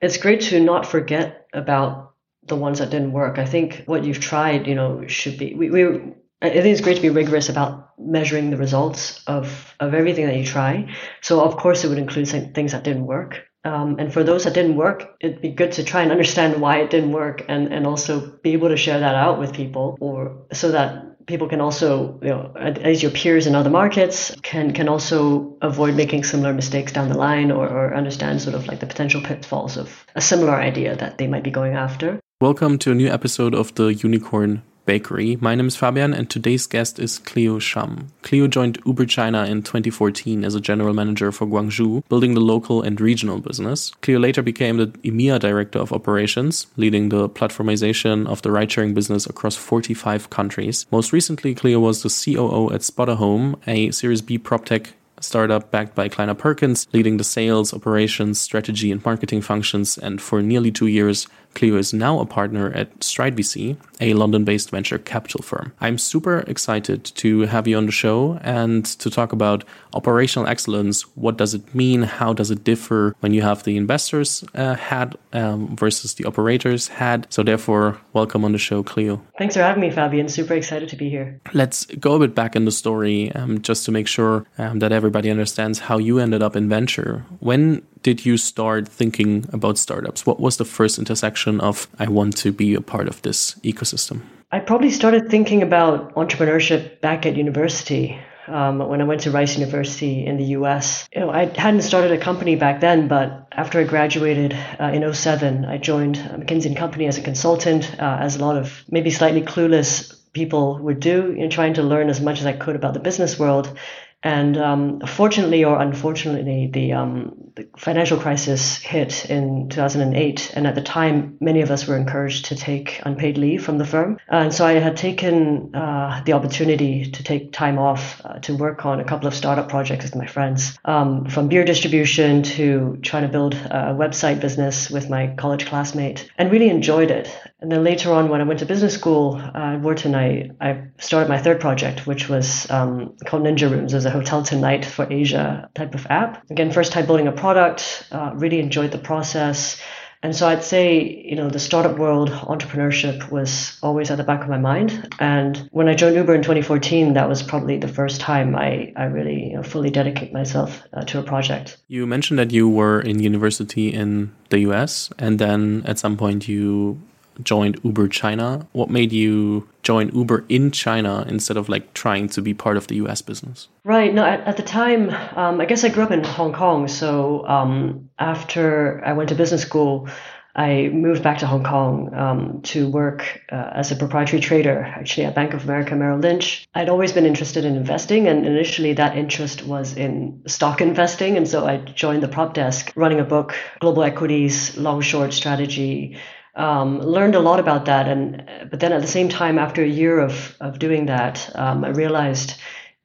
it's great to not forget about the ones that didn't work. I think what you've tried, you know, should be we, we I think it's great to be rigorous about measuring the results of, of everything that you try. So of course it would include things that didn't work. Um, and for those that didn't work, it'd be good to try and understand why it didn't work and, and also be able to share that out with people or so that people can also, you know, as your peers in other markets can, can also avoid making similar mistakes down the line or, or understand sort of like the potential pitfalls of a similar idea that they might be going after. Welcome to a new episode of the Unicorn Bakery. My name is Fabian, and today's guest is Cleo Sham. Cleo joined Uber China in 2014 as a general manager for Guangzhou, building the local and regional business. Cleo later became the EMEA director of operations, leading the platformization of the ride sharing business across 45 countries. Most recently, Cleo was the COO at Spotahome, a Series B prop tech startup backed by Kleiner Perkins, leading the sales, operations, strategy, and marketing functions, and for nearly two years Cleo is now a partner at Stride VC, a London based venture capital firm. I'm super excited to have you on the show and to talk about operational excellence. What does it mean? How does it differ when you have the investors uh, hat um, versus the operators hat? So, therefore, welcome on the show, Cleo. Thanks for having me, Fabian. Super excited to be here. Let's go a bit back in the story um, just to make sure um, that everybody understands how you ended up in venture. When did you start thinking about startups? What was the first intersection of I want to be a part of this ecosystem? I probably started thinking about entrepreneurship back at university. Um, when I went to Rice University in the US. You know, I hadn't started a company back then, but after I graduated uh, in 07, I joined McKinsey & Company as a consultant, uh, as a lot of maybe slightly clueless people would do, you know, trying to learn as much as I could about the business world. And um, fortunately or unfortunately, the, um, the, financial crisis hit in 2008. And at the time, many of us were encouraged to take unpaid leave from the firm. And so I had taken uh, the opportunity to take time off uh, to work on a couple of startup projects with my friends, um, from beer distribution to trying to build a website business with my college classmate, and really enjoyed it. And then later on, when I went to business school uh, at Wharton, I, I started my third project, which was um, called Ninja Rooms. It was a hotel tonight for Asia type of app. Again, first time building a product, uh, really enjoyed the process. And so I'd say, you know, the startup world, entrepreneurship was always at the back of my mind. And when I joined Uber in 2014, that was probably the first time I, I really you know, fully dedicate myself uh, to a project. You mentioned that you were in university in the US, and then at some point you joined Uber China. What made you join Uber in China instead of like trying to be part of the US business? Right. No, at, at the time, um, I guess I grew up in Hong Kong. So um, after I went to business school, I moved back to Hong Kong um, to work uh, as a proprietary trader, actually at Bank of America Merrill Lynch. I'd always been interested in investing, and initially that interest was in stock investing. And so I joined the prop desk, running a book, global equities, long short strategy, um, learned a lot about that. And but then at the same time, after a year of of doing that, um, I realized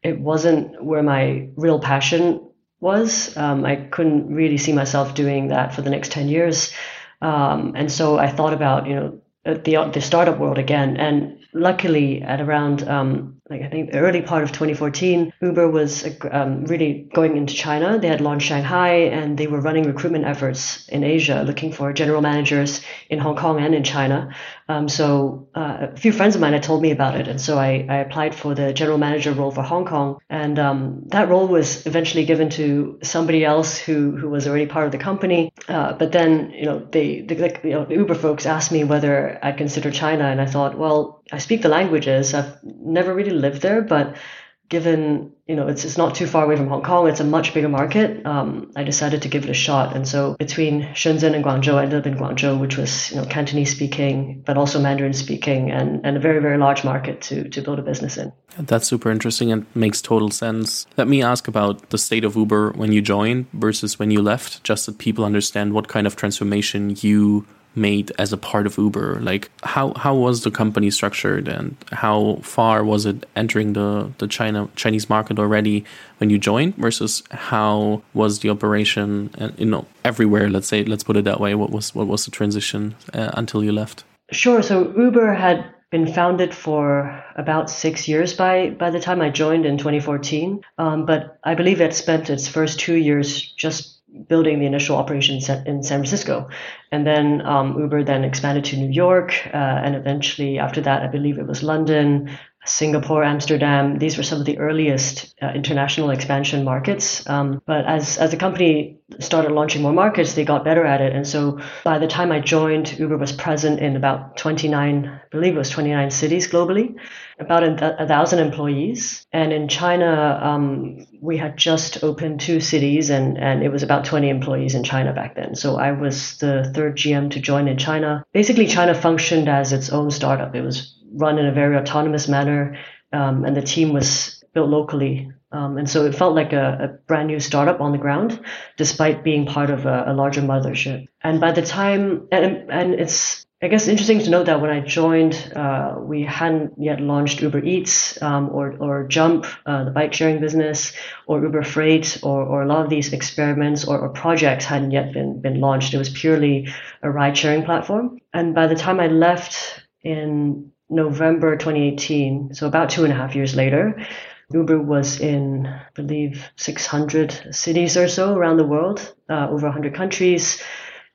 it wasn't where my real passion was. Um, I couldn't really see myself doing that for the next ten years. Um, and so I thought about you know the the startup world again. And luckily, at around um, like I think the early part of 2014, Uber was um, really going into China. They had launched Shanghai and they were running recruitment efforts in Asia, looking for general managers in Hong Kong and in China. Um, so uh, a few friends of mine had told me about it, and so I, I applied for the general manager role for Hong Kong, and um, that role was eventually given to somebody else who who was already part of the company. Uh, but then you know they the, you know, the Uber folks asked me whether I'd consider China, and I thought, well, I speak the languages. I've never really lived there, but given you know it's, it's not too far away from Hong Kong, it's a much bigger market. Um, I decided to give it a shot, and so between Shenzhen and Guangzhou, I ended up in Guangzhou, which was you know Cantonese speaking, but also Mandarin speaking, and, and a very very large market to to build a business in. That's super interesting and makes total sense. Let me ask about the state of Uber when you joined versus when you left, just that people understand what kind of transformation you made as a part of Uber? Like how how was the company structured and how far was it entering the the China Chinese market already when you joined versus how was the operation uh, you know everywhere let's say let's put it that way what was what was the transition uh, until you left? Sure. So Uber had been founded for about six years by by the time I joined in 2014. Um, but I believe it spent its first two years just building the initial operation in San Francisco. And then um, Uber then expanded to New York, uh, and eventually after that, I believe it was London, Singapore, Amsterdam. These were some of the earliest uh, international expansion markets. Um, but as, as the company started launching more markets, they got better at it. And so by the time I joined, Uber was present in about 29, I believe it was 29 cities globally, about a, a thousand employees. And in China, um, we had just opened two cities and, and it was about 20 employees in China back then. So I was the third GM to join in China. Basically, China functioned as its own startup. It was run in a very autonomous manner, um, and the team was built locally. Um, and so it felt like a, a, brand new startup on the ground, despite being part of a, a larger mothership. And by the time, and, and it's I guess interesting to note that when I joined, uh, we hadn't yet launched Uber Eats um, or, or Jump, uh, the bike sharing business, or Uber Freight, or, or a lot of these experiments or, or projects hadn't yet been, been launched. It was purely a ride sharing platform. And by the time I left in November 2018, so about two and a half years later, Uber was in, I believe, 600 cities or so around the world, uh, over 100 countries,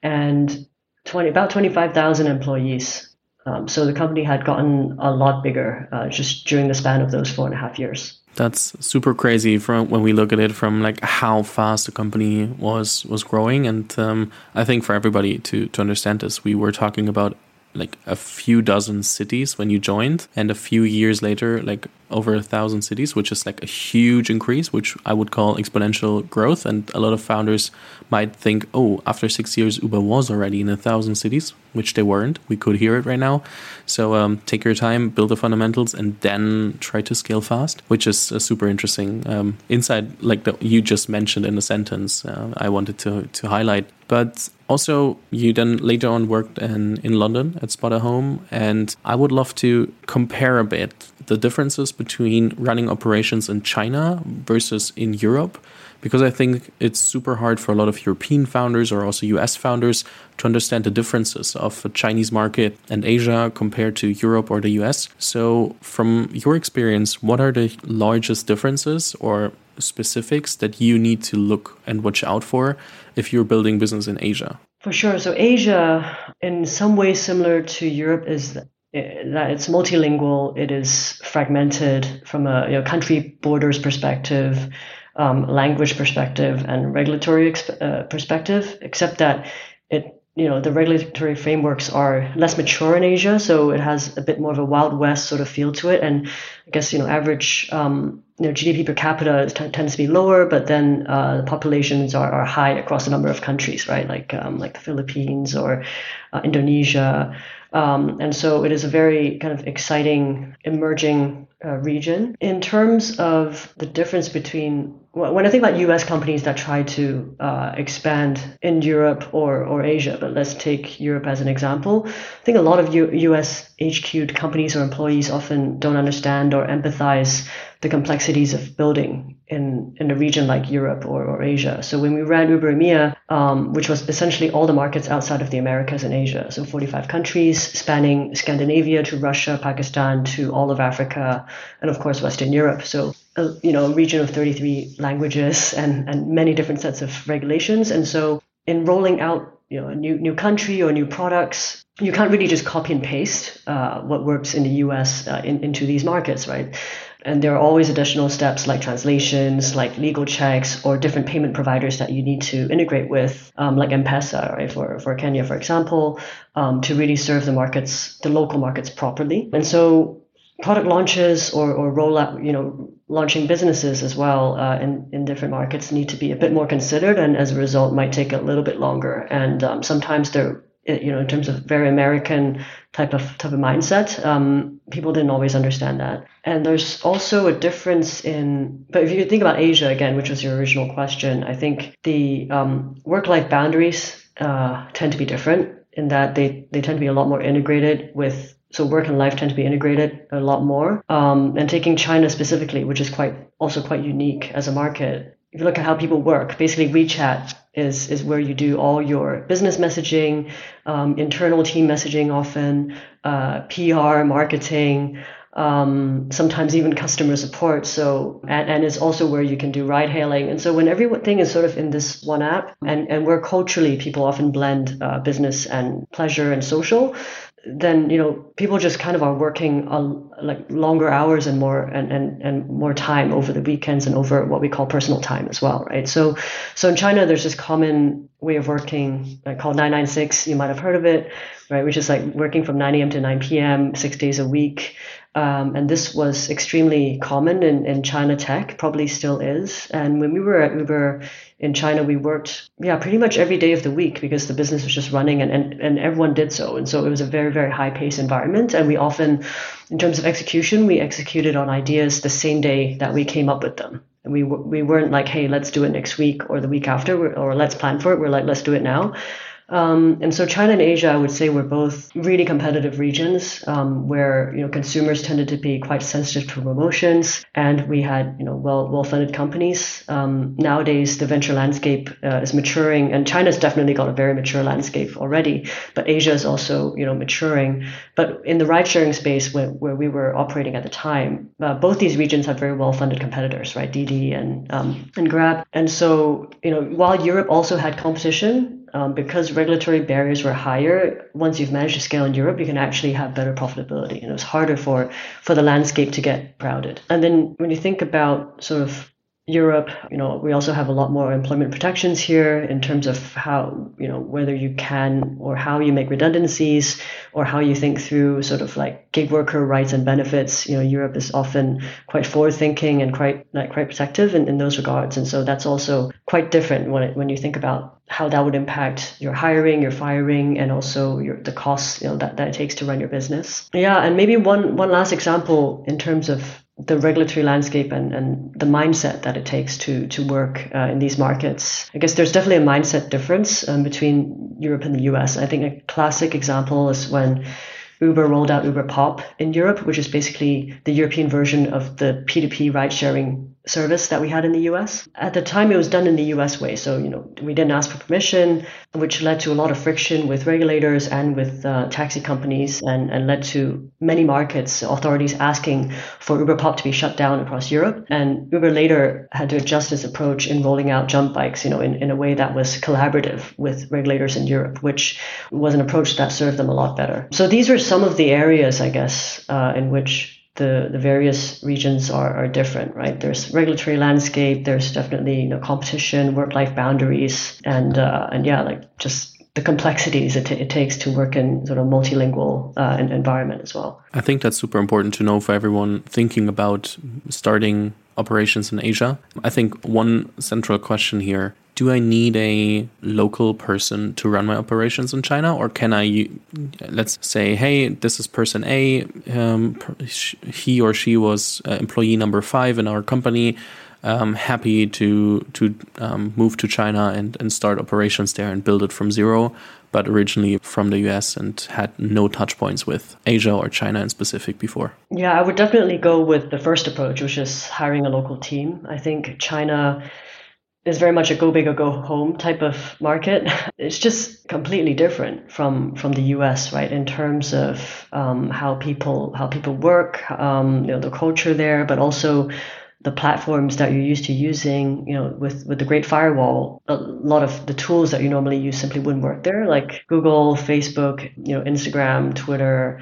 and 20, about 25,000 employees. Um, so the company had gotten a lot bigger uh, just during the span of those four and a half years. That's super crazy from when we look at it from like how fast the company was was growing, and um, I think for everybody to to understand this, we were talking about like a few dozen cities when you joined and a few years later like over a thousand cities which is like a huge increase which i would call exponential growth. And a lot of founders might think oh after six years uber was already in a thousand cities which they weren't. We could hear it right now. So um, take your time build the fundamentals and then try to scale fast which is a super interesting um, insight like the, you just mentioned in the sentence uh, i wanted to, to highlight but also, you then later on worked in, in London at Spotahome. and I would love to compare a bit the differences between running operations in China versus in Europe, because I think it's super hard for a lot of European founders or also US founders to understand the differences of a Chinese market and Asia compared to Europe or the US. So, from your experience, what are the largest differences or specifics that you need to look and watch out for if you're building business in Asia? For sure. So Asia, in some ways similar to Europe, is that it's multilingual. It is fragmented from a you know, country borders perspective, um, language perspective, and regulatory uh, perspective. Except that you know the regulatory frameworks are less mature in Asia, so it has a bit more of a wild west sort of feel to it. And I guess you know average um, you know GDP per capita t- tends to be lower, but then uh, the populations are, are high across a number of countries, right? Like um, like the Philippines or uh, Indonesia. Um, and so it is a very kind of exciting emerging uh, region. In terms of the difference between when I think about US companies that try to uh, expand in Europe or, or Asia, but let's take Europe as an example, I think a lot of U- US HQ'd companies or employees often don't understand or empathize the complexities of building in, in a region like Europe or, or Asia. So when we ran Uber EMEA, um, which was essentially all the markets outside of the Americas and Asia, so 45 countries spanning Scandinavia to Russia, Pakistan to all of Africa, and of course Western Europe. So a, you know a region of 33 languages and and many different sets of regulations. And so in rolling out you know a new new country or new products, you can't really just copy and paste uh, what works in the U.S. Uh, in, into these markets, right? And there are always additional steps like translations, like legal checks, or different payment providers that you need to integrate with, um, like M-Pesa, right, for, for Kenya, for example, um, to really serve the markets, the local markets properly. And so product launches or, or rollout, you know, launching businesses as well uh, in, in different markets need to be a bit more considered and as a result might take a little bit longer. And um, sometimes they're, you know, in terms of very American type of type of mindset, um, people didn't always understand that. And there's also a difference in, but if you think about Asia again, which was your original question, I think the um, work-life boundaries uh, tend to be different in that they, they tend to be a lot more integrated with so work and life tend to be integrated a lot more. Um, and taking China specifically, which is quite also quite unique as a market. If you look at how people work, basically WeChat is is where you do all your business messaging, um, internal team messaging, often uh, PR, marketing, um, sometimes even customer support. So, and, and it's also where you can do ride hailing. And so when everything is sort of in this one app and, and where culturally people often blend uh, business and pleasure and social, then you know people just kind of are working like longer hours and more and, and and more time over the weekends and over what we call personal time as well right? So so in china there's this common way of working uh, called 996 you might have heard of it right? Which is like working from 9 a.m to 9 p.m six days a week um, and this was extremely common in, in China tech, probably still is. And when we were at Uber in China, we worked, yeah, pretty much every day of the week because the business was just running and, and, and everyone did so. And so it was a very, very high pace environment. And we often, in terms of execution, we executed on ideas the same day that we came up with them. And we, we weren't like, hey, let's do it next week or the week after, or let's plan for it. We're like, let's do it now. Um, and so China and Asia, I would say, were both really competitive regions um, where you know consumers tended to be quite sensitive to promotions, and we had you know well well funded companies. Um, nowadays, the venture landscape uh, is maturing, and China's definitely got a very mature landscape already, but Asia is also you know maturing. But in the ride sharing space where, where we were operating at the time, uh, both these regions have very well funded competitors, right? Didi and um, and Grab, and so you know while Europe also had competition um, because regulatory barriers were higher, once you've managed to scale in Europe, you can actually have better profitability. And it was harder for, for the landscape to get crowded. And then when you think about sort of Europe, you know, we also have a lot more employment protections here in terms of how, you know, whether you can or how you make redundancies or how you think through sort of like gig worker rights and benefits. You know, Europe is often quite forward thinking and quite like quite protective in, in those regards. And so that's also quite different when it, when you think about how that would impact your hiring, your firing, and also your the costs you know that, that it takes to run your business. Yeah, and maybe one one last example in terms of the regulatory landscape and, and the mindset that it takes to to work uh, in these markets. I guess there's definitely a mindset difference um, between Europe and the US. I think a classic example is when Uber rolled out Uber Pop in Europe, which is basically the European version of the P2P ride sharing service that we had in the US. At the time, it was done in the US way. So, you know, we didn't ask for permission, which led to a lot of friction with regulators and with uh, taxi companies and, and led to many markets, authorities asking for Uber Pop to be shut down across Europe. And Uber later had to adjust its approach in rolling out jump bikes, you know, in, in a way that was collaborative with regulators in Europe, which was an approach that served them a lot better. So these were some of the areas, I guess, uh, in which the, the various regions are, are different, right? There's regulatory landscape, there's definitely you know competition, work life boundaries, and uh, and yeah, like just the complexities it, t- it takes to work in sort of multilingual uh, environment as well. I think that's super important to know for everyone thinking about starting operations in Asia. I think one central question here do I need a local person to run my operations in China, or can I, let's say, hey, this is person A, um, he or she was uh, employee number five in our company. Um, happy to to um, move to China and, and start operations there and build it from zero, but originally from the US and had no touch points with Asia or China in specific before. Yeah, I would definitely go with the first approach, which is hiring a local team. I think China is very much a go big or go home type of market. It's just completely different from from the U.S. right in terms of um, how people how people work, um, you know, the culture there, but also the platforms that you're used to using. You know, with with the Great Firewall, a lot of the tools that you normally use simply wouldn't work there, like Google, Facebook, you know, Instagram, Twitter.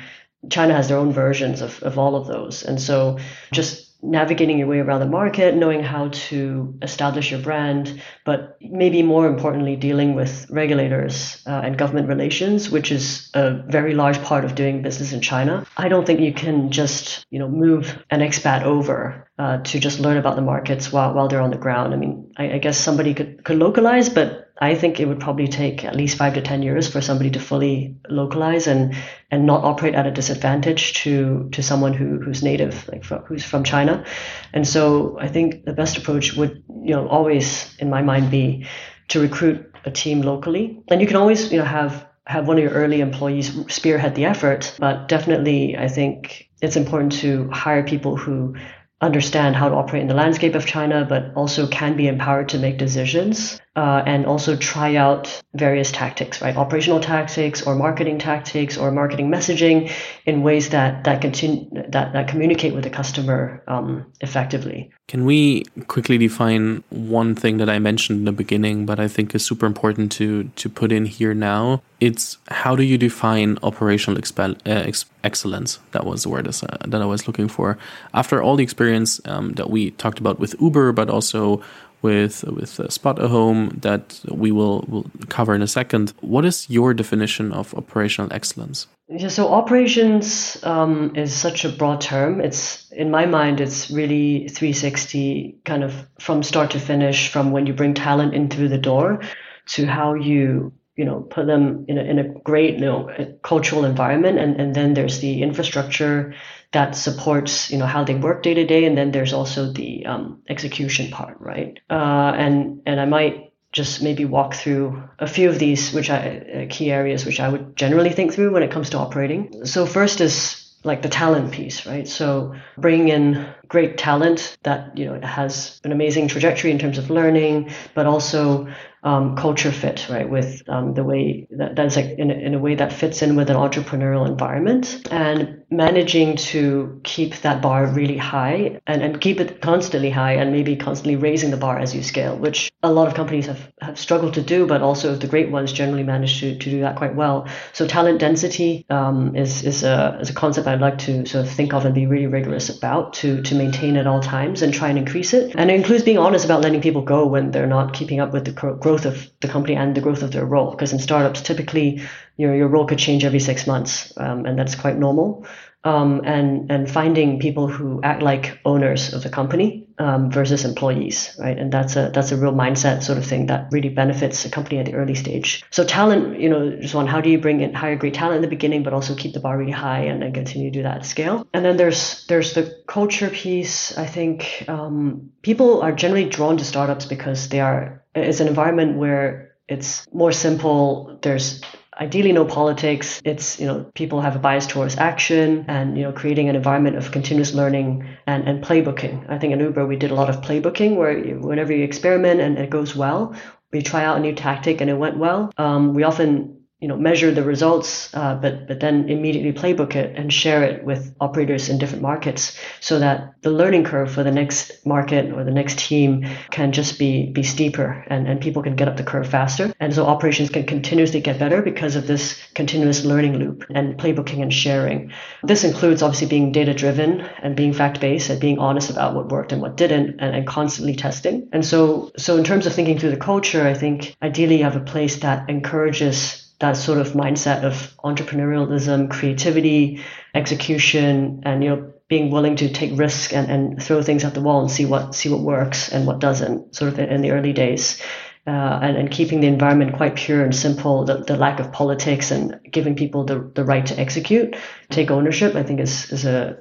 China has their own versions of, of all of those. And so just navigating your way around the market, knowing how to establish your brand, but maybe more importantly, dealing with regulators uh, and government relations, which is a very large part of doing business in China. I don't think you can just, you know, move an expat over uh, to just learn about the markets while, while they're on the ground. I mean, I, I guess somebody could, could localize, but I think it would probably take at least five to ten years for somebody to fully localize and and not operate at a disadvantage to to someone who who's native, like who's from China. And so I think the best approach would you know always in my mind be to recruit a team locally. And you can always you know have have one of your early employees spearhead the effort, but definitely I think it's important to hire people who understand how to operate in the landscape of China, but also can be empowered to make decisions uh, and also try out various tactics, right? Operational tactics or marketing tactics or marketing messaging in ways that that continue that, that communicate with the customer um, effectively. Can we quickly define one thing that I mentioned in the beginning, but I think is super important to to put in here now? It's how do you define operational uh, ex excellence? That was the word uh, that I was looking for. After all the experience um, that we talked about with Uber, but also with with uh, Spotahome that we will will cover in a second. What is your definition of operational excellence? Yeah, so operations um, is such a broad term. It's in my mind, it's really 360, kind of from start to finish, from when you bring talent in through the door to how you you know put them in a, in a great you know cultural environment. And, and then there's the infrastructure that supports you know how they work day to day. And then there's also the um, execution part right? Uh, and and i might just maybe walk through a few of these which i uh, key areas which i would generally think through when it comes to operating. So first is like the talent piece, right? So bringing in great talent that you know has an amazing trajectory in terms of learning, but also um, culture fit, right? With um, the way that that's like in a, in a way that fits in with an entrepreneurial environment and managing to keep that bar really high and, and keep it constantly high and maybe constantly raising the bar as you scale, which a lot of companies have, have struggled to do, but also the great ones generally manage to, to do that quite well. So talent density um, is, is, a, is a concept I'd like to sort of think of and be really rigorous about to, to maintain at all times and try and increase it. And it includes being honest about letting people go when they're not keeping up with the growth growth of the company and the growth of their role. Because in startups, typically your your role could change every six months, um, and that's quite normal. Um, and and finding people who act like owners of the company um, versus employees, right? And that's a that's a real mindset sort of thing that really benefits a company at the early stage. So talent, you know, just one, how do you bring in hire great talent in the beginning, but also keep the bar really high and then continue to do that at scale? And then there's there's the culture piece. I think um, people are generally drawn to startups because they are it's an environment where it's more simple. There's ideally no politics. It's, you know, people have a bias towards action and, you know, creating an environment of continuous learning and, and playbooking. I think in Uber, we did a lot of playbooking where you, whenever you experiment and it goes well, we try out a new tactic and it went well. Um, we often you know measure the results uh, but but then immediately playbook it and share it with operators in different markets so that the learning curve for the next market or the next team can just be be steeper and, and people can get up the curve faster. And so operations can continuously get better because of this continuous learning loop and playbooking and sharing. This includes obviously being data driven and being fact based and being honest about what worked and what didn't and, and constantly testing. And so so in terms of thinking through the culture i think ideally you have a place that encourages that sort of mindset of entrepreneurialism, creativity, execution, and you know being willing to take risks and, and throw things at the wall and see what see what works and what doesn't, sort of in the early days uh, and, and keeping the environment quite pure and simple, the, the lack of politics and giving people the, the right to execute, take ownership, I think is, is a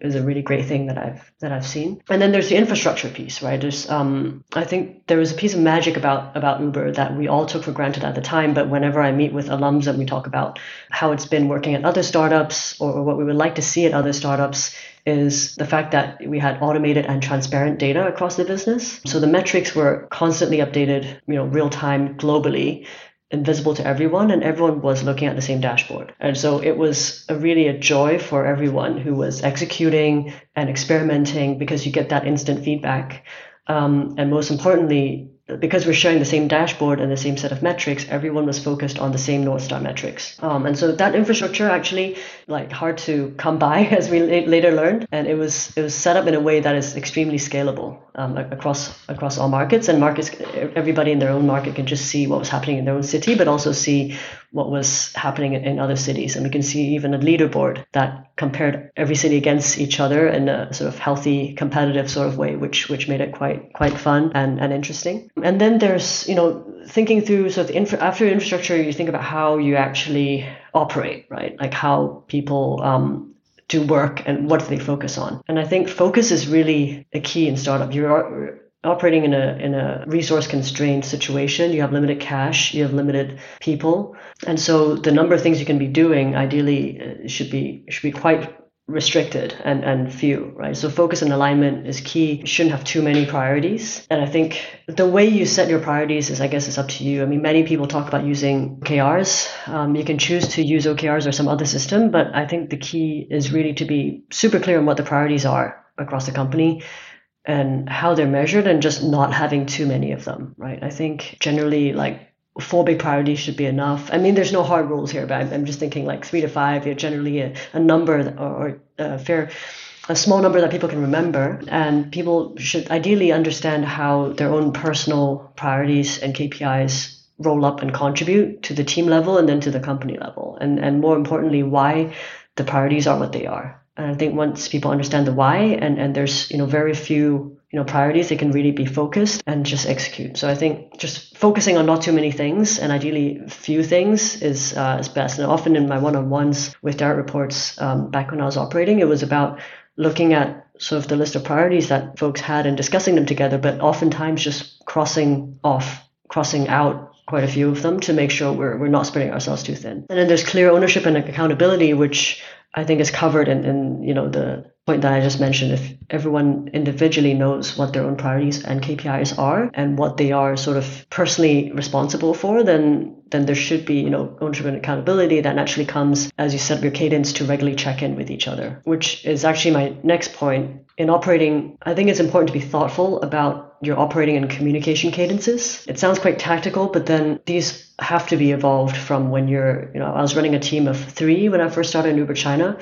is a really great thing that I've that I've seen. And then there's the infrastructure piece, right? There's um, I think there was a piece of magic about about Uber that we all took for granted at the time, but whenever I meet with alums and we talk about how it's been working at other startups or, or what we would like to see at other startups, is the fact that we had automated and transparent data across the business. So the metrics were constantly updated, you know, real time globally invisible to everyone and everyone was looking at the same dashboard. And so it was a really a joy for everyone who was executing and experimenting because you get that instant feedback. Um, and most importantly, because we're sharing the same dashboard and the same set of metrics, everyone was focused on the same North Star metrics. Um, and so that infrastructure actually like hard to come by as we later learned. And it was, it was set up in a way that is extremely scalable um, across, across all markets and markets, everybody in their own market can just see what was happening in their own city, but also see what was happening in other cities. And we can see even a leaderboard that compared every city against each other in a sort of healthy, competitive sort of way, which which made it quite quite fun and, and interesting. And then there's, you know, thinking through sort of infra- after infrastructure, you think about how you actually operate, right? Like how people um, do work and what do they focus on. And I think focus is really a key in startup. You're operating in a in a resource constrained situation you have limited cash you have limited people and so the number of things you can be doing ideally uh, should be should be quite restricted and, and few, right? So focus and alignment is key. You shouldn't have too many priorities. And I think the way you set your priorities is, I guess, it's up to you. I mean, many people talk about using OKRs. Um, you can choose to use OKRs or some other system, but I think the key is really to be super clear on what the priorities are across the company and how they're measured and just not having too many of them, right? I think generally, like, four big priorities should be enough. I mean, there's no hard rules here, but I'm, just thinking like three to five, you're generally a, a number or, or a fair, a small number that people can remember. And people should ideally understand how their own personal priorities and KPIs roll up and contribute to the team level and then to the company level. And, and more importantly, why the priorities are what they are. And I think once people understand the why and, and there's, you know, very few you know priorities they can really be focused and just execute. So i think just focusing on not too many things and ideally few things is uh, is best. And often in my one-on-ones with direct reports um, back when i was operating it was about looking at sort of the list of priorities that folks had and discussing them together but oftentimes just crossing off crossing out quite a few of them to make sure we're, we're not spreading ourselves too thin. And then there's clear ownership and accountability which I think is covered in, in you know the point that I just mentioned. If everyone individually knows what their own priorities and KPIs are and what they are sort of personally responsible for, then then there should be you know ownership and accountability that naturally comes as you set up your cadence to regularly check in with each other. Which is actually my next point. In operating, I think it's important to be thoughtful about your operating and communication cadences. It sounds quite tactical, but then these have to be evolved from when you're, you know, I was running a team of three when I first started in Uber China,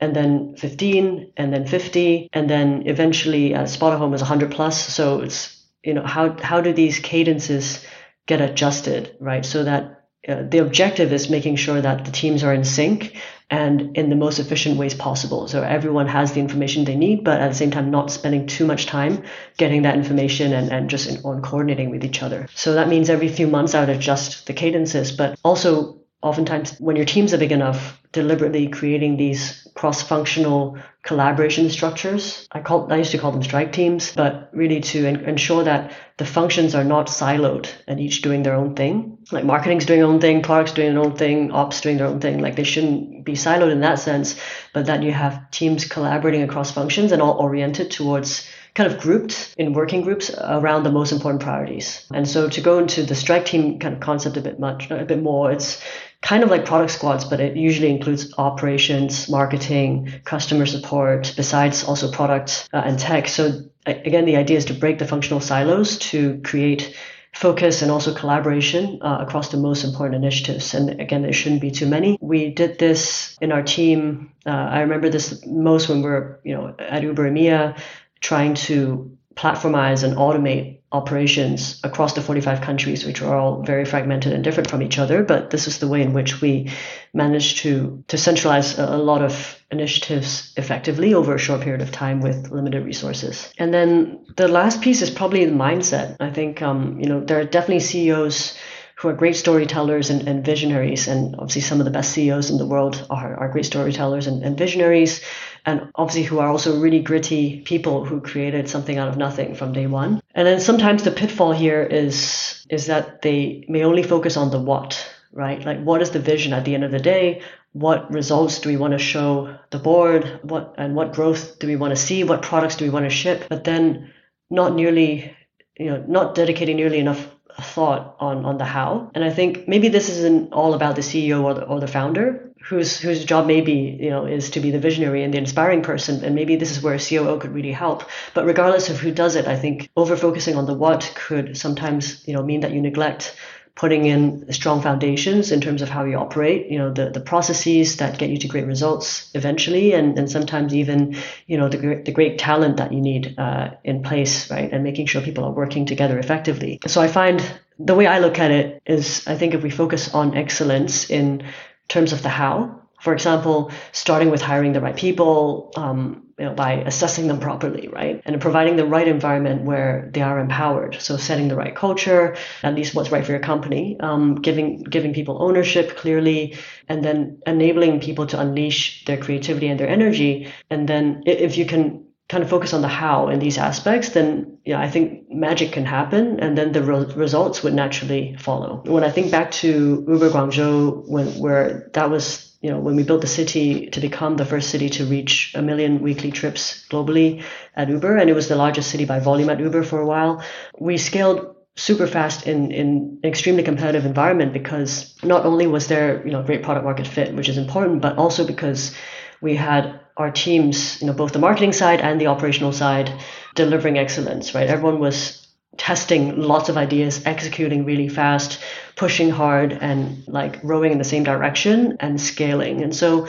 and then 15, and then 50, and then eventually at Spotahome is 100 plus. So it's, you know, how, how do these cadences get adjusted, right? So that uh, the objective is making sure that the teams are in sync and in the most efficient ways possible. So everyone has the information they need, but at the same time, not spending too much time getting that information and, and just in, on coordinating with each other. So that means every few months I would adjust the cadences, but also oftentimes when your teams are big enough, deliberately creating these cross-functional collaboration structures. I call I used to call them strike teams, but really to ensure that the functions are not siloed and each doing their own thing. Like marketing's doing their own thing, products doing their own thing, ops doing their own thing. Like they shouldn't be siloed in that sense, but that you have teams collaborating across functions and all oriented towards kind of grouped in working groups around the most important priorities. And so to go into the strike team kind of concept a bit much, a bit more, it's kind of like product squads, but it usually includes operations, marketing, customer support, besides also product uh, and tech. So again, the idea is to break the functional silos to create focus and also collaboration uh, across the most important initiatives. And again, there shouldn't be too many. We did this in our team. Uh, I remember this most when we are you know, at Uber EMEA trying to platformize and automate operations across the 45 countries, which are all very fragmented and different from each other. But this is the way in which we managed to, to centralize a, a lot of initiatives effectively over a short period of time with limited resources. And then the last piece is probably the mindset. I think, um, you know, there are definitely CEOs who are great storytellers and, and, visionaries. And obviously, some of the best CEOs in the world are, are great storytellers and, and, visionaries. And obviously, who are also really gritty people who created something out of nothing from day one. And then sometimes the pitfall here is is that they may only focus on the what, right? Like, what is the vision at the end of the day? What results do we want to show the board? What and what growth do we want to see? What products do we want to ship? But then not nearly, you know, not dedicating nearly enough thought on on the how. And I think maybe this isn't all about the CEO or the, or the founder, whose whose job maybe you know is to be the visionary and the inspiring person, and maybe this is where a COO could really help. But regardless of who does it, I think over focusing on the what could sometimes you know mean that you neglect putting in strong foundations in terms of how you operate, you know, the, the processes that get you to great results eventually, and, and sometimes even, you know, the, the great talent that you need uh, in place, right? And making sure people are working together effectively. So I find the way I look at it is I think if we focus on excellence in terms of the how, for example, starting with hiring the right people, um, you know, by assessing them properly, right? And providing the right environment where they are empowered. So setting the right culture, at least what's right for your company, um, giving giving people ownership clearly, and then enabling people to unleash their creativity and their energy. And then if you can kind of focus on the how in these aspects, then yeah, I think magic can happen, and then the re- results would naturally follow. When I think back to Uber Guangzhou, when where that was you know, when we built the city to become the first city to reach a million weekly trips globally at Uber, and it was the largest city by volume at Uber for a while, we scaled super fast in, in an extremely competitive environment because not only was there, you know, great product market fit, which is important, but also because we had our teams, you know, both the marketing side and the operational side delivering excellence, right? Everyone was testing lots of ideas, executing really fast, pushing hard, and like rowing in the same direction and scaling. And so,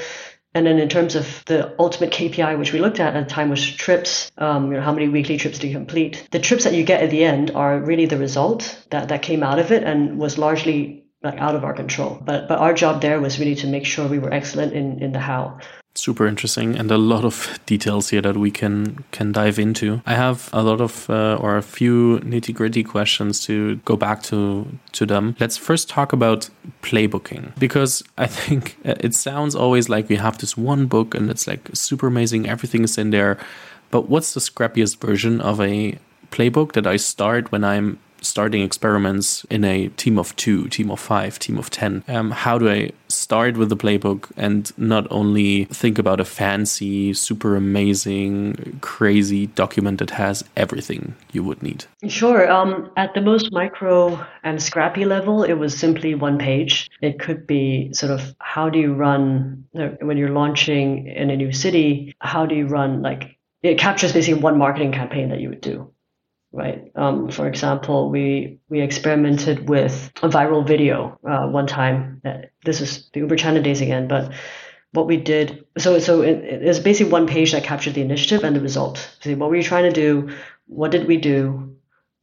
and then in terms of the ultimate KPI, which we looked at at the time was trips, um, you know, how many weekly trips do you complete? The trips that you get at the end are really the result that, that came out of it and was largely like out of our control. But but our job there was really to make sure we were excellent in, in the how super interesting and a lot of details here that we can can dive into. I have a lot of uh, or a few nitty gritty questions to go back to to them. Let's first talk about playbooking because I think it sounds always like we have this one book and it's like super amazing. Everything is in there, but what's the scrappiest version of a playbook that I start when I'm starting experiments in a team of two, team of five, team of 10. Um, how do I start with the playbook and not only think about a fancy, super amazing, crazy document that has everything you would need? Sure. Um, at the most micro and scrappy level, it was simply one page. It could be sort of how do you run when you're launching in a new city? How do you run like it captures basically one marketing campaign that you would do right? Um, for example, we we experimented with a viral video uh, one time. Uh, this is the Uber China days again, but what we did so so it, it's basically one page that captured the initiative and the result. So what were you trying to do? What did we do?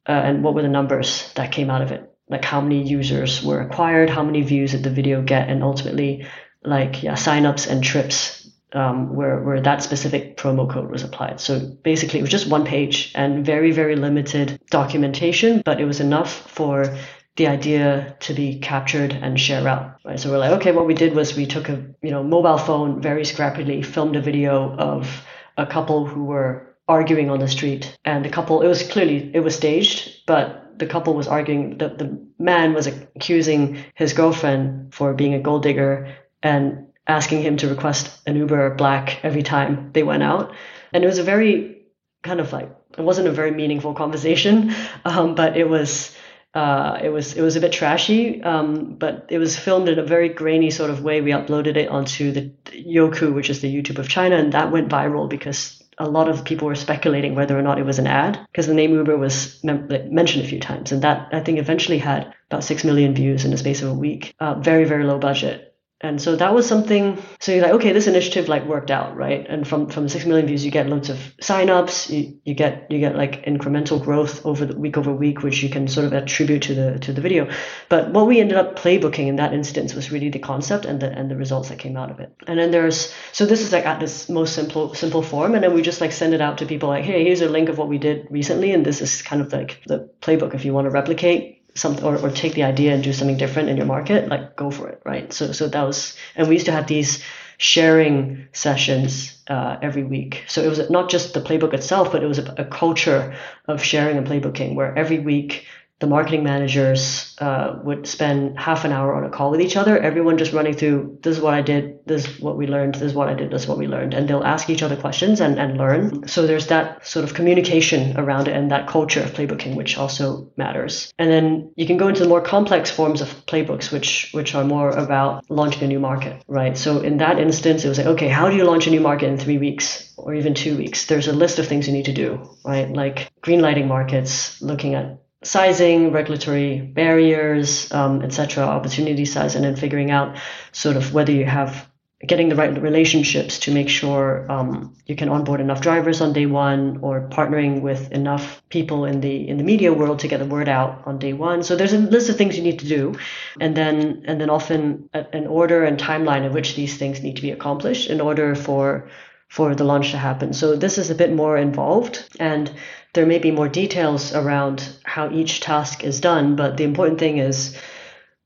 Uh, and what were the numbers that came out of it? Like how many users were acquired, how many views did the video get, and ultimately, like yeah, signups and trips um, where where that specific promo code was applied. So basically, it was just one page and very very limited documentation, but it was enough for the idea to be captured and share out. Right. So we're like, okay, what we did was we took a you know mobile phone very scrappily, filmed a video of a couple who were arguing on the street, and the couple it was clearly it was staged, but the couple was arguing that the man was accusing his girlfriend for being a gold digger and asking him to request an Uber Black every time they went out. And it was a very kind of like it wasn't a very meaningful conversation, um, but it was uh, it was it was a bit trashy. Um, but it was filmed in a very grainy sort of way. We uploaded it onto the Youku, which is the YouTube of China, and that went viral because a lot of people were speculating whether or not it was an ad because the name Uber was mentioned a few times, and that I think eventually had about six million views in the space of a week. Uh, very very low budget, and so that was something so you're like okay this initiative like worked out right? And from from 6 million views you get loads of signups you, you get you get like incremental growth over the week over week which you can sort of attribute to the to the video. But what we ended up playbooking in that instance was really the concept and the and the results that came out of it. And then there's so this is like at this most simple simple form and then we just like send it out to people like hey here's a link of what we did recently and this is kind of like the playbook if you want to replicate something or, or take the idea and do something different in your market, like go for it, right? So so that was and we used to have these sharing sessions uh, every week. So it was not just the playbook itself, but it was a, a culture of sharing and playbooking where every week the marketing managers uh, would spend half an hour on a call with each other, everyone just running through this is what I did, this is what we learned, this is what I did, this is what we learned. And they'll ask each other questions and, and learn. So there's that sort of communication around it and that culture of playbooking, which also matters. And then you can go into the more complex forms of playbooks, which which are more about launching a new market, right? So in that instance, it was like, okay, how do you launch a new market in three weeks? Or even two weeks. There's a list of things you need to do, right? Like greenlighting markets, looking at sizing, regulatory barriers, um, etc., opportunity size, and then figuring out sort of whether you have getting the right relationships to make sure um, you can onboard enough drivers on day one or partnering with enough people in the in the media world to get the word out on day one. So there's a list of things you need to do. And then and then often an order and timeline in which these things need to be accomplished in order for for the launch to happen. So this is a bit more involved. And there may be more details around how each task is done, but the important thing is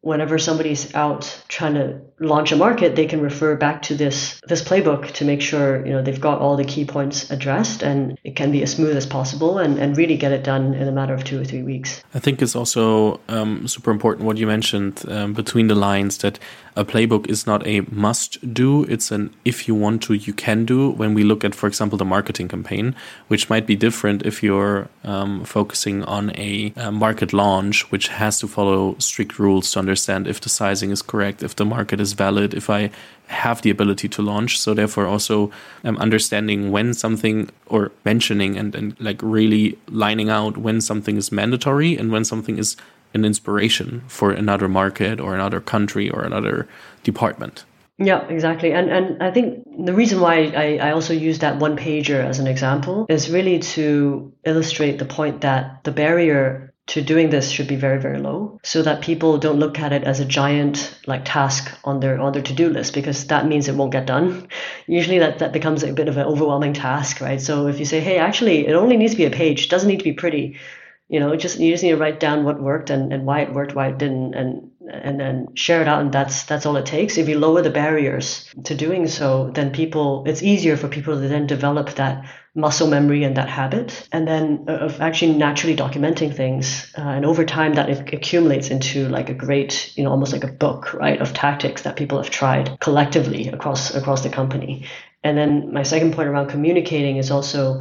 whenever somebody's out trying to launch a market, they can refer back to this this playbook to make sure you know they've got all the key points addressed and it can be as smooth as possible and, and really get it done in a matter of two or three weeks. I think it's also um, super important what you mentioned um, between the lines that a playbook is not a must do. It's an if you want to, you can do. When we look at, for example, the marketing campaign, which might be different if you're um, focusing on a, a, market launch, which has to follow strict rules to understand if the sizing is correct, if the market is valid, if I have the ability to launch. So therefore, also um, understanding when something or mentioning and, and like really lining out when something is mandatory and when something is an inspiration for another market or another country or another department. Yeah, exactly. And and I think the reason why I, I also use that one pager as an example is really to illustrate the point that the barrier to doing this should be very, very low so that people don't look at it as a giant like task on their on their to-do list because that means it won't get done. Usually that, that becomes a bit of an overwhelming task, right? So if you say, hey, actually it only needs to be a page, doesn't need to be pretty, you know just you just need to write down what worked and, and why it worked why it didn't and and then share it out and that's that's all it takes if you lower the barriers to doing so then people it's easier for people to then develop that muscle memory and that habit and then uh, of actually naturally documenting things uh, and over time that accumulates into like a great you know almost like a book right of tactics that people have tried collectively across across the company and then my second point around communicating is also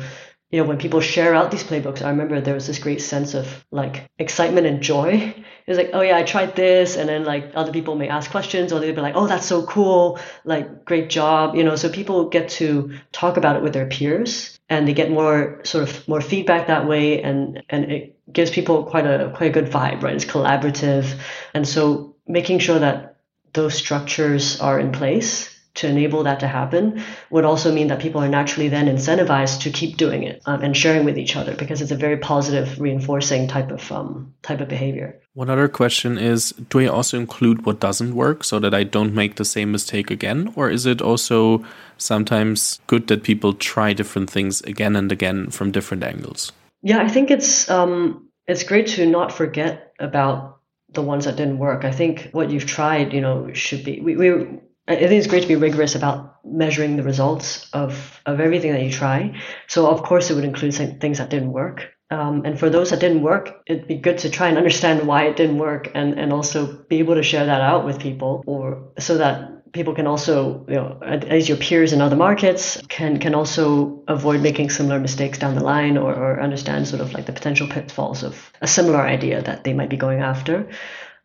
you know, when people share out these playbooks, I remember there was this great sense of like excitement and joy. It was like, oh yeah, I tried this, and then like other people may ask questions, or they'd be like, oh, that's so cool, like great job, you know. So people get to talk about it with their peers, and they get more sort of more feedback that way, and and it gives people quite a quite a good vibe, right? It's collaborative, and so making sure that those structures are in place to enable that to happen would also mean that people are naturally then incentivized to keep doing it um, and sharing with each other because it's a very positive reinforcing type of um, type of behavior one other question is do i also include what doesn't work so that i don't make the same mistake again or is it also sometimes good that people try different things again and again from different angles yeah i think it's um, it's great to not forget about the ones that didn't work. I think what you've tried, you know, should be. We, we I think it's great to be rigorous about measuring the results of, of everything that you try. So, of course, it would include things that didn't work. Um, and for those that didn't work, it'd be good to try and understand why it didn't work and, and also be able to share that out with people or so that people can also, you know, as your peers in other markets can, can also avoid making similar mistakes down the line or, or understand sort of like the potential pitfalls of a similar idea that they might be going after.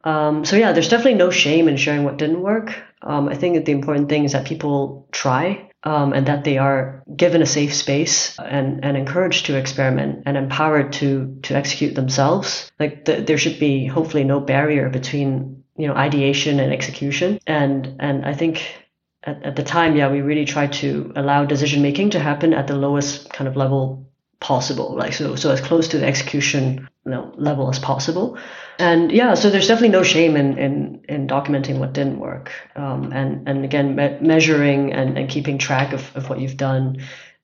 Um, so yeah, there's definitely no shame in sharing what didn't work. Um, I think that the important thing is that people try um, and that they are given a safe space and, and encouraged to experiment and empowered to to execute themselves. Like the, there should be hopefully no barrier between you know ideation and execution. And and I think at, at the time, yeah, we really tried to allow decision making to happen at the lowest kind of level possible, like so so as close to the execution you know, level as possible. And yeah, so there's definitely no shame in in, in documenting what didn't work, um, and and again me- measuring and, and keeping track of, of what you've done,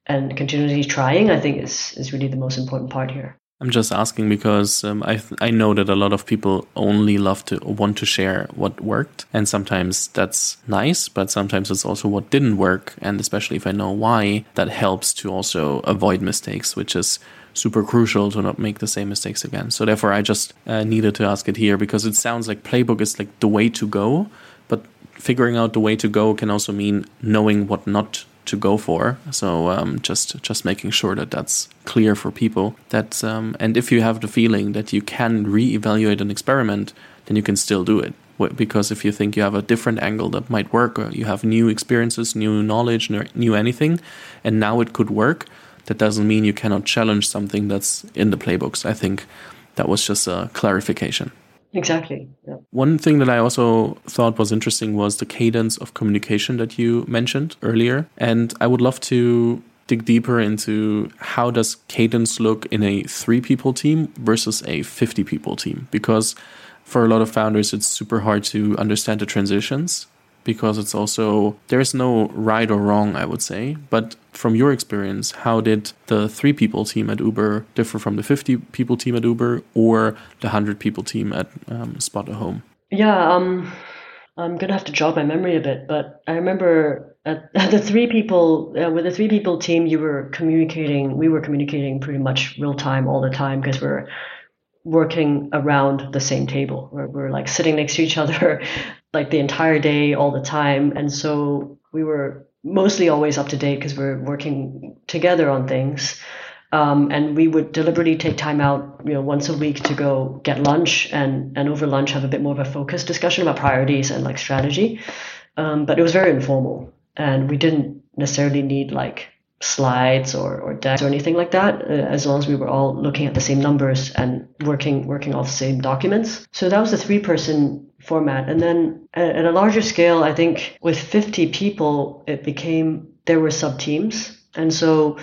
and continually trying. I think is is really the most important part here. I'm just asking because um, I I know that a lot of people only love to want to share what worked, and sometimes that's nice, but sometimes it's also what didn't work, and especially if I know why, that helps to also avoid mistakes, which is super crucial to not make the same mistakes again. So therefore, I just uh, needed to ask it here because it sounds like playbook is like the way to go, but figuring out the way to go can also mean knowing what not to go for. So um, just just making sure that that's clear for people. That um, and if you have the feeling that you can reevaluate an experiment, then you can still do it. Because if you think you have a different angle that might work, or you have new experiences, new knowledge, new anything, and now it could work, that doesn't mean you cannot challenge something that's in the playbooks. I think that was just a clarification. Exactly. Yeah. One thing that I also thought was interesting was the cadence of communication that you mentioned earlier. And I would love to dig deeper into how does cadence look in a three people team versus a 50 people team because for a lot of founders it's super hard to understand the transitions because it's also there's no right or wrong i would say but from your experience how did the three people team at uber differ from the 50 people team at uber or the 100 people team at um, Spotahome yeah um, I'm gonna have to jog my memory a bit, but I remember at, at the three people uh, with the three people team, you were communicating. We were communicating pretty much real time all the time because we're working around the same table. We're, we're like sitting next to each other like the entire day, all the time, and so we were mostly always up to date because we're working together on things. Um, and we would deliberately take time out, you know, once a week to go get lunch and, and over lunch have a bit more of a focused discussion about priorities and like strategy. Um, but it was very informal and we didn't necessarily need like slides or, or decks or anything like that, uh, as long as we were all looking at the same numbers and working working off the same documents. So that was the three person format. And then at a larger scale, I think with 50 people, it became there were sub teams. And so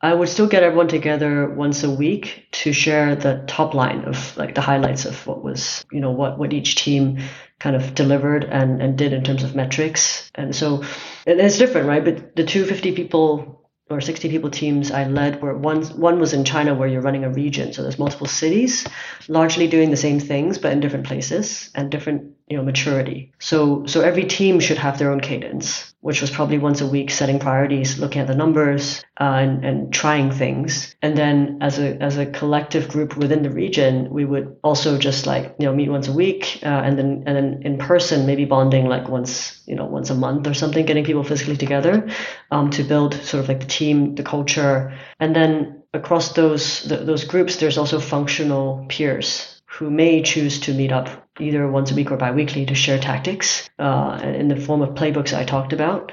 I would still get everyone together once a week to share the top line of like the highlights of what was, you know, what, what each team kind of delivered and, and did in terms of metrics. And so and it's different, right? But the 250 people or 60 people teams I led were one one was in China where you're running a region. So there's multiple cities largely doing the same things but in different places and different you know maturity. So so every team should have their own cadence which was probably once a week setting priorities looking at the numbers uh, and, and trying things. And then as a as a collective group within the region we would also just like you know meet once a week uh, and then and then in person maybe bonding like once you know once a month or something getting people physically together um, to build sort of like the team the culture. And then across those the, those groups there's also functional peers who may choose to meet up either once a week or bi-weekly to share tactics uh, in the form of playbooks I talked about.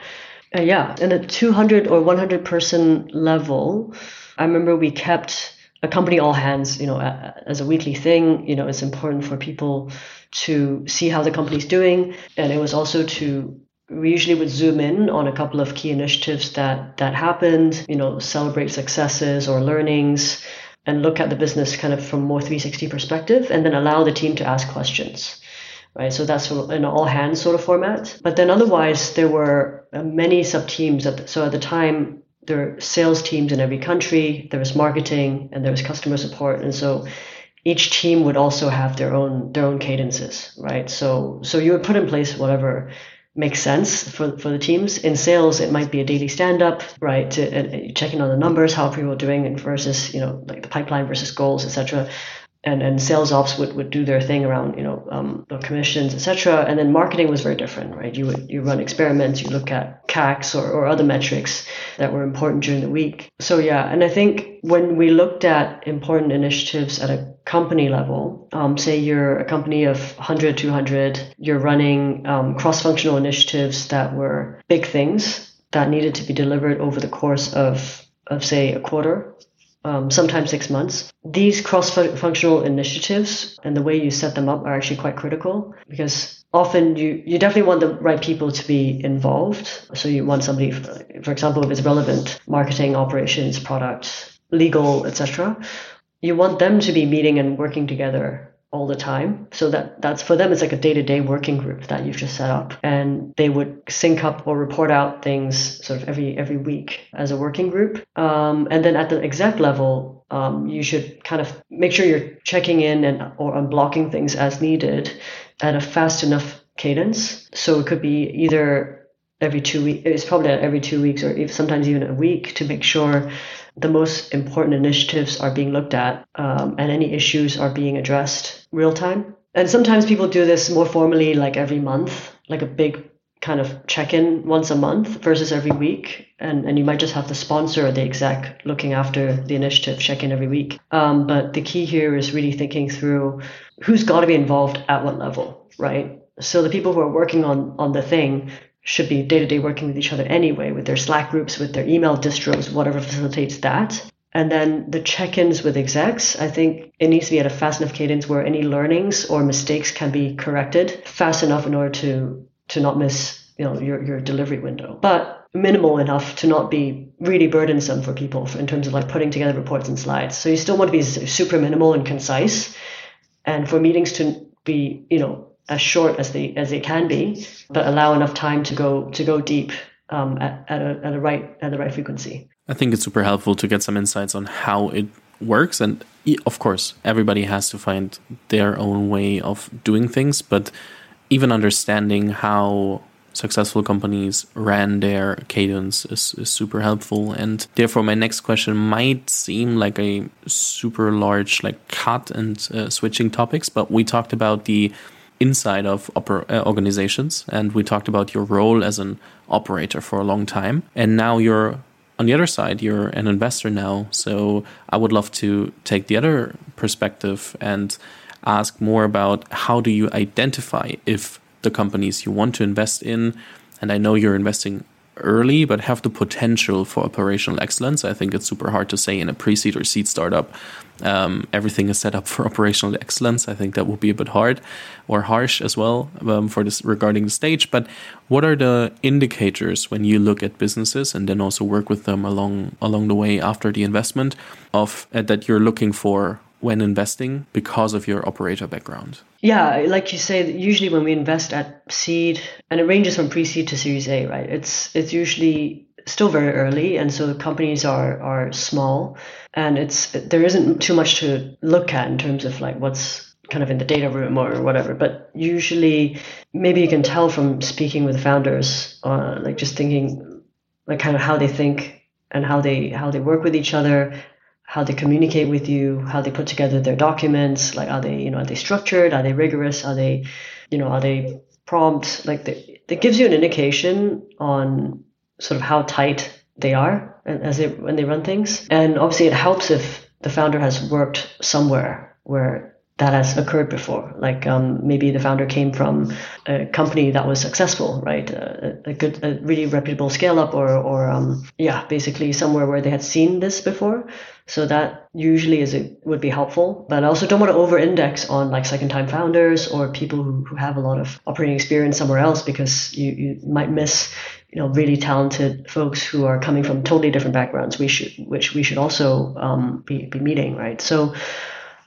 Uh, yeah, and at 200 or 100 person level, I remember we kept a company all hands, you know, as a weekly thing. You know, it's important for people to see how the company's doing, and it was also to we usually would zoom in on a couple of key initiatives that that happened. You know, celebrate successes or learnings and look at the business kind of from more 360 perspective and then allow the team to ask questions right? So that's an all hands sort of format. But then otherwise there were uh, many sub teams so at the time there were sales teams in every country there was marketing and there was customer support. And so each team would also have their own their own cadences right? So so you would put in place whatever makes sense for, for the teams. In sales, it might be a daily stand up, right? To, uh, checking on the numbers, how people are doing versus, you know, like the pipeline versus goals, etc and and sales ops would, would do their thing around you know um, commissions etc and then marketing was very different right? You would you run experiments you look at CACs or, or other metrics that were important during the week. So yeah and I think when we looked at important initiatives at a company level um, say you're a company of 100 200 you're running um, cross-functional initiatives that were big things that needed to be delivered over the course of of say a quarter um, sometimes six months. These cross-functional initiatives and the way you set them up are actually quite critical because often you, you definitely want the right people to be involved. So you want somebody, for example, if it's relevant, marketing, operations, product, legal, etc. You want them to be meeting and working together all the time. So that that's for them it's like a day-to-day working group that you've just set up and they would sync up or report out things sort of every every week as a working group. Um, and then at the exec level, um, you should kind of make sure you're checking in and or unblocking things as needed at a fast enough cadence. So it could be either every two weeks, it's probably every two weeks or sometimes even a week to make sure the most important initiatives are being looked at um, and any issues are being addressed real time. And sometimes people do this more formally, like every month, like a big kind of check in once a month versus every week. And, and you might just have the sponsor or the exec looking after the initiative, check in every week. Um, but the key here is really thinking through who's got to be involved at what level, right? So the people who are working on, on the thing should be day to day working with each other anyway, with their Slack groups, with their email distros, whatever facilitates that. And then the check ins with execs, I think it needs to be at a fast enough cadence where any learnings or mistakes can be corrected fast enough in order to to not miss you know your, your delivery window. But minimal enough to not be really burdensome for people in terms of like putting together reports and slides. So you still want to be super minimal and concise. And for meetings to be, you know, as short as they as they can be, but allow enough time to go to go deep um, at, at, a, at a right at the right frequency. I think it's super helpful to get some insights on how it works, and of course, everybody has to find their own way of doing things. But even understanding how successful companies ran their cadence is, is super helpful and therefore my next question might seem like a super large like cut and uh, switching topics but we talked about the inside of oper- uh, organizations and we talked about your role as an operator for a long time and now you're on the other side you're an investor now so i would love to take the other perspective and ask more about how do you identify if the companies you want to invest in. And I know you're investing early, but have the potential for operational excellence. I think it's super hard to say in a pre seed or seed startup. Um, everything is set up for operational excellence. I think that would be a bit hard or harsh as well um, for this regarding the stage. But what are the indicators when you look at businesses and then also work with them along along the way after the investment of uh, that you're looking for when investing because of your operator background? Yeah, like you say, usually when we invest at seed, and it ranges from pre-seed to Series A, right? It's it's usually still very early, and so the companies are are small, and it's there isn't too much to look at in terms of like what's kind of in the data room or whatever. But usually, maybe you can tell from speaking with founders, uh, like just thinking, like kind of how they think and how they how they work with each other how they communicate with you, how they put together their documents, like are they, you know, are they structured, are they rigorous, are they, you know, are they prompt? Like they, it gives you an indication on sort of how tight they are as they when they run things. And obviously it helps if the founder has worked somewhere where that has occurred before. Like um, maybe the founder came from a company that was successful, right? A, a good, a really reputable scale up, or or um, yeah, basically somewhere where they had seen this before. So that usually is a, would be helpful. But I also don't want to over index on like second time founders or people who, who have a lot of operating experience somewhere else because you, you might miss you know really talented folks who are coming from totally different backgrounds we should which we should also um, be, be meeting right so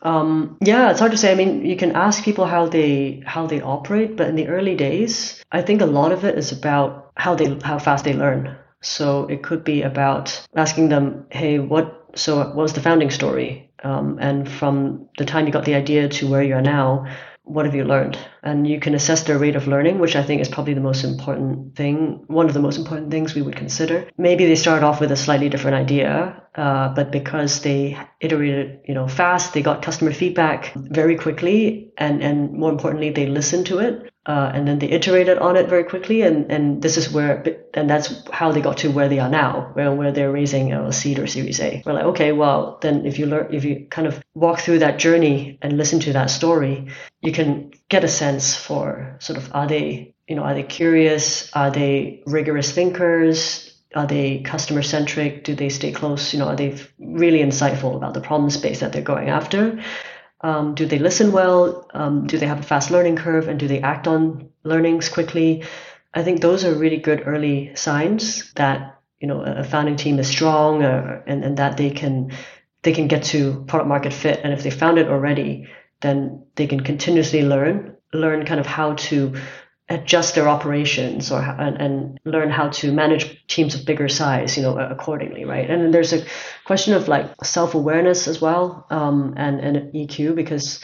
um, yeah, it's hard to say. I mean, you can ask people how they how they operate, but in the early days, I think a lot of it is about how they how fast they learn. So it could be about asking them, hey, what so what was the founding story? Um, and from the time you got the idea to where you are now, what have you learned? And you can assess their rate of learning, which I think is probably the most important thing, one of the most important things we would consider. Maybe they start off with a slightly different idea, uh, but because they iterated, you know, fast, they got customer feedback very quickly, and and more importantly, they listened to it, uh, and then they iterated on it very quickly, and and this is where, and that's how they got to where they are now, where where they're raising a seed or Series A. We're like, okay, well, then if you learn, if you kind of walk through that journey and listen to that story, you can get a sense for sort of are they, you know, are they curious, are they rigorous thinkers, are they customer centric, do they stay close, you know, are they really insightful about the problem space that they're going after um, do they listen well? Um, do they have a fast learning curve? And do they act on learnings quickly? I think those are really good early signs that you know a founding team is strong uh, and, and that they can they can get to product market fit. And if they found it already, then they can continuously learn learn kind of how to adjust their operations or and, and learn how to manage teams of bigger size you know accordingly right? And then there's a question of like self-awareness as well um, and and eq because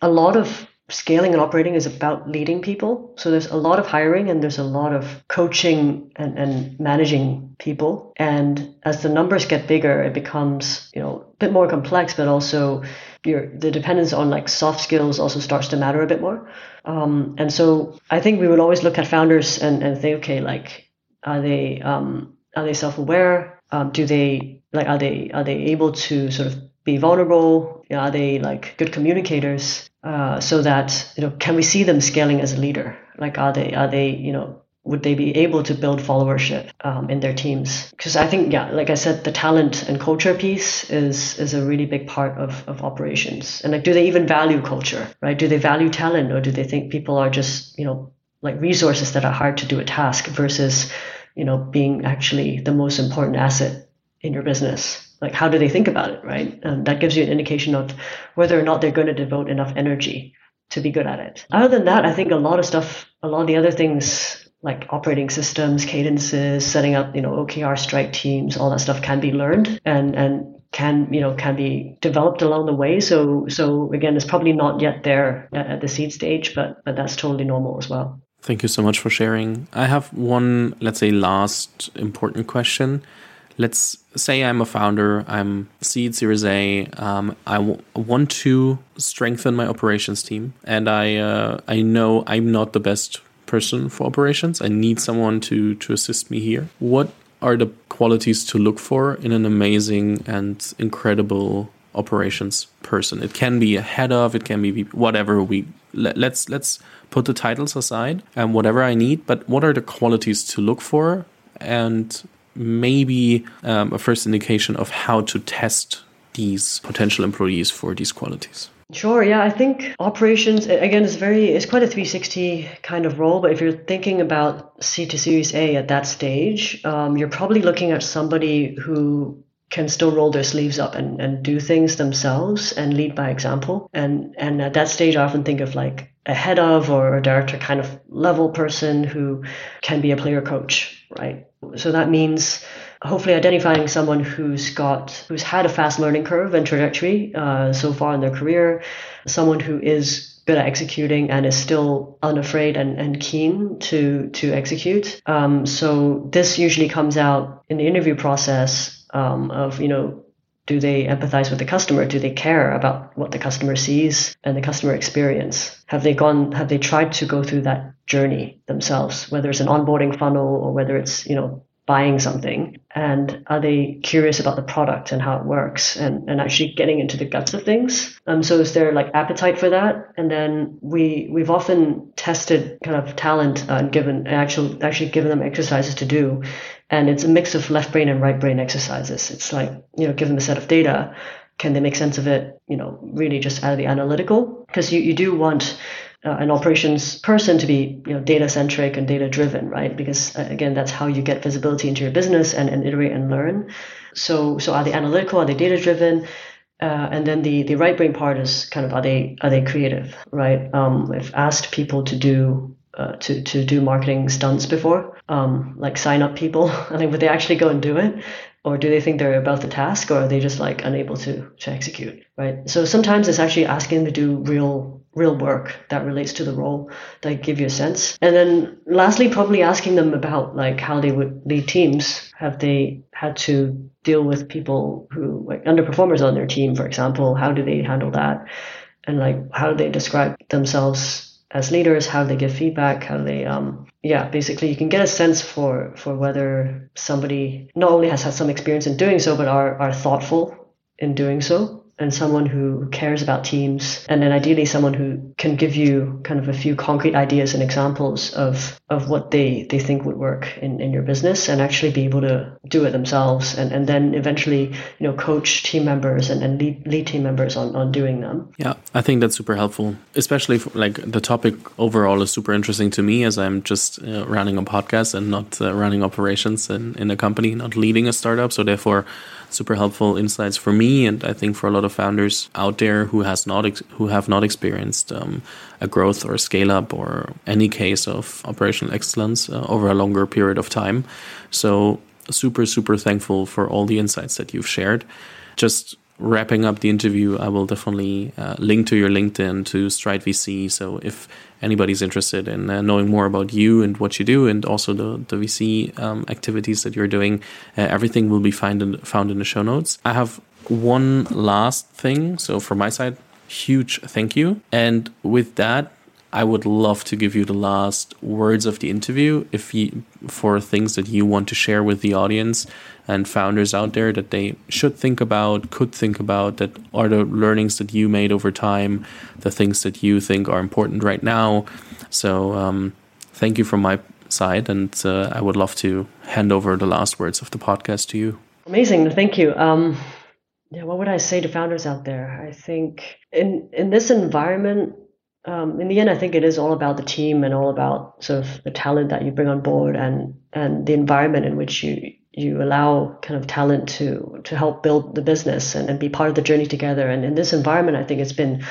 a lot of scaling and operating is about leading people. So there's a lot of hiring and there's a lot of coaching and, and managing people. And as the numbers get bigger it becomes you know a bit more complex but also your the dependence on like soft skills also starts to matter a bit more. Um, and so I think we would always look at founders and, and think, okay, like are they um, are they self aware? Um, do they like are they are they able to sort of be vulnerable? You know, are they like good communicators? Uh, so that you know, can we see them scaling as a leader? Like, are they are they you know would they be able to build followership um, in their teams? Because I think, yeah, like I said, the talent and culture piece is is a really big part of, of operations. And like, do they even value culture, right? Do they value talent, or do they think people are just, you know, like resources that are hard to do a task versus, you know, being actually the most important asset in your business? Like, how do they think about it, right? And that gives you an indication of whether or not they're going to devote enough energy to be good at it. Other than that, I think a lot of stuff, a lot of the other things like operating systems, cadences, setting up, you know, OKR strike teams, all that stuff can be learned and, and can you know can be developed along the way. So so again, it's probably not yet there at the seed stage, but but that's totally normal as well. Thank you so much for sharing. I have one, let's say, last important question. Let's say I'm a founder, I'm seed Series A. Um, I w- want to strengthen my operations team, and I uh, I know I'm not the best person for operations. I need someone to to assist me here. What are the qualities to look for in an amazing and incredible operations person? It can be a head of, it can be whatever we let, let's let's put the titles aside and whatever I need. But what are the qualities to look for, and maybe um, a first indication of how to test these potential employees for these qualities? Sure. Yeah, I think operations again is very it's quite a 360 kind of role. But if you're thinking about seed to Series A at that stage, um, you're probably looking at somebody who can still roll their sleeves up and, and do things themselves and lead by example. And and at that stage, I often think of like a head of or a director kind of level person who can be a player coach, right? So that means hopefully identifying someone who's got who's had a fast learning curve and trajectory uh, so far in their career, someone who is good at executing and is still unafraid and, and keen to to execute. Um, so this usually comes out in the interview process um, of you know do they empathize with the customer do they care about what the customer sees and the customer experience have they gone have they tried to go through that journey themselves whether it's an onboarding funnel or whether it's you know buying something and are they curious about the product and how it works and, and actually getting into the guts of things? Um, so is there like appetite for that? And then we we've often tested kind of talent uh, and given actual actually given them exercises to do. And it's a mix of left brain and right brain exercises. It's like you know give them a set of data can they make sense of it you know really just out of the analytical? Because you, you do want uh, an operations person to be you know data centric and data driven right? Because uh, again that's how you get visibility into your business and, and iterate and learn. So so are they analytical? Are they data driven uh, and then the the right brain part is kind of are they are they creative right? Um, i've asked people to do uh, to to do marketing stunts before um, like sign up people. I think would they actually go and do it? Or do they think they're about the task? Or are they just like unable to to execute right? So sometimes it's actually asking them to do real real work that relates to the role that give you a sense. And then lastly probably asking them about like how they would lead teams have they had to deal with people who like underperformers on their team for example. How do they handle that? And like how do they describe themselves as leaders? How do they give feedback? How do they um yeah basically you can get a sense for for whether somebody not only has had some experience in doing so but are are thoughtful in doing so and someone who cares about teams and then ideally someone who can give you kind of a few concrete ideas and examples of of what they they think would work in in your business and actually be able to do it themselves and and then eventually you know coach team members and, and lead, lead team members on on doing them. Yeah i think that's super helpful especially for, like the topic overall is super interesting to me as i'm just uh, running a podcast and not uh, running operations in, in a company not leading a startup. So therefore super helpful insights for me, and I think for a lot of founders out there who has not who have not experienced um, a growth or scale up or any case of operational excellence uh, over a longer period of time. So super super thankful for all the insights that you've shared. Just wrapping up the interview, I will definitely uh, link to your LinkedIn to Stride VC. So if anybody's interested in uh, knowing more about you and what you do, and also the the VC um, activities that you're doing, uh, everything will be found in, found in the show notes. I have one last thing. So from my side, huge thank you. And with that, I would love to give you the last words of the interview if you for things that you want to share with the audience and founders out there that they should think about, could think about, that are the learnings that you made over time, the things that you think are important right now. So, um, thank you from my side, and uh, I would love to hand over the last words of the podcast to you. Amazing, thank you. Um, yeah, what would I say to founders out there? I think in in this environment, um, in the end, I think it is all about the team and all about sort of the talent that you bring on board and and the environment in which you you allow kind of talent to to help build the business and, and be part of the journey together. And in this environment, I think it's been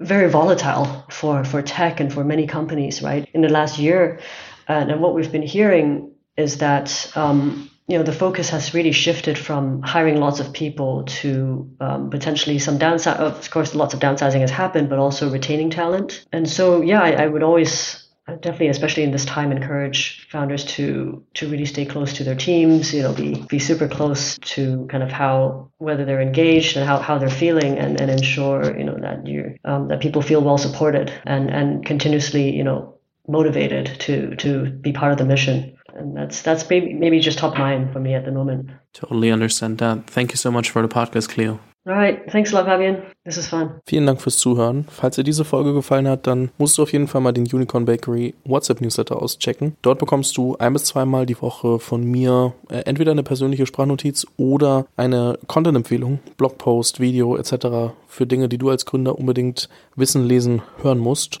very volatile for for tech and for many companies, right? In the last year, and, and what we've been hearing is that um, you know, the focus has really shifted from hiring lots of people to um, potentially some downside. Of course, lots of downsizing has happened, but also retaining talent. And so, yeah, I, I would always definitely, especially in this time, encourage founders to to really stay close to their teams. You know, be be super close to kind of how whether they're engaged and how, how they're feeling, and, and ensure you know that you um, that people feel well supported and and continuously you know motivated to to be part of the mission and that's that's maybe maybe just top mind for me at the moment. Totally understand that. Thank you so much for the podcast, Cleo. Alright, thanks a lot, Fabian. This is fun. Vielen Dank fürs Zuhören. Falls dir diese Folge gefallen hat, dann musst du auf jeden Fall mal den Unicorn Bakery WhatsApp Newsletter auschecken. Dort bekommst du ein bis zweimal die Woche von mir äh, entweder eine persönliche Sprachnotiz oder eine Content-Empfehlung, Blogpost, Video etc. für Dinge, die du als Gründer unbedingt wissen, lesen, hören musst.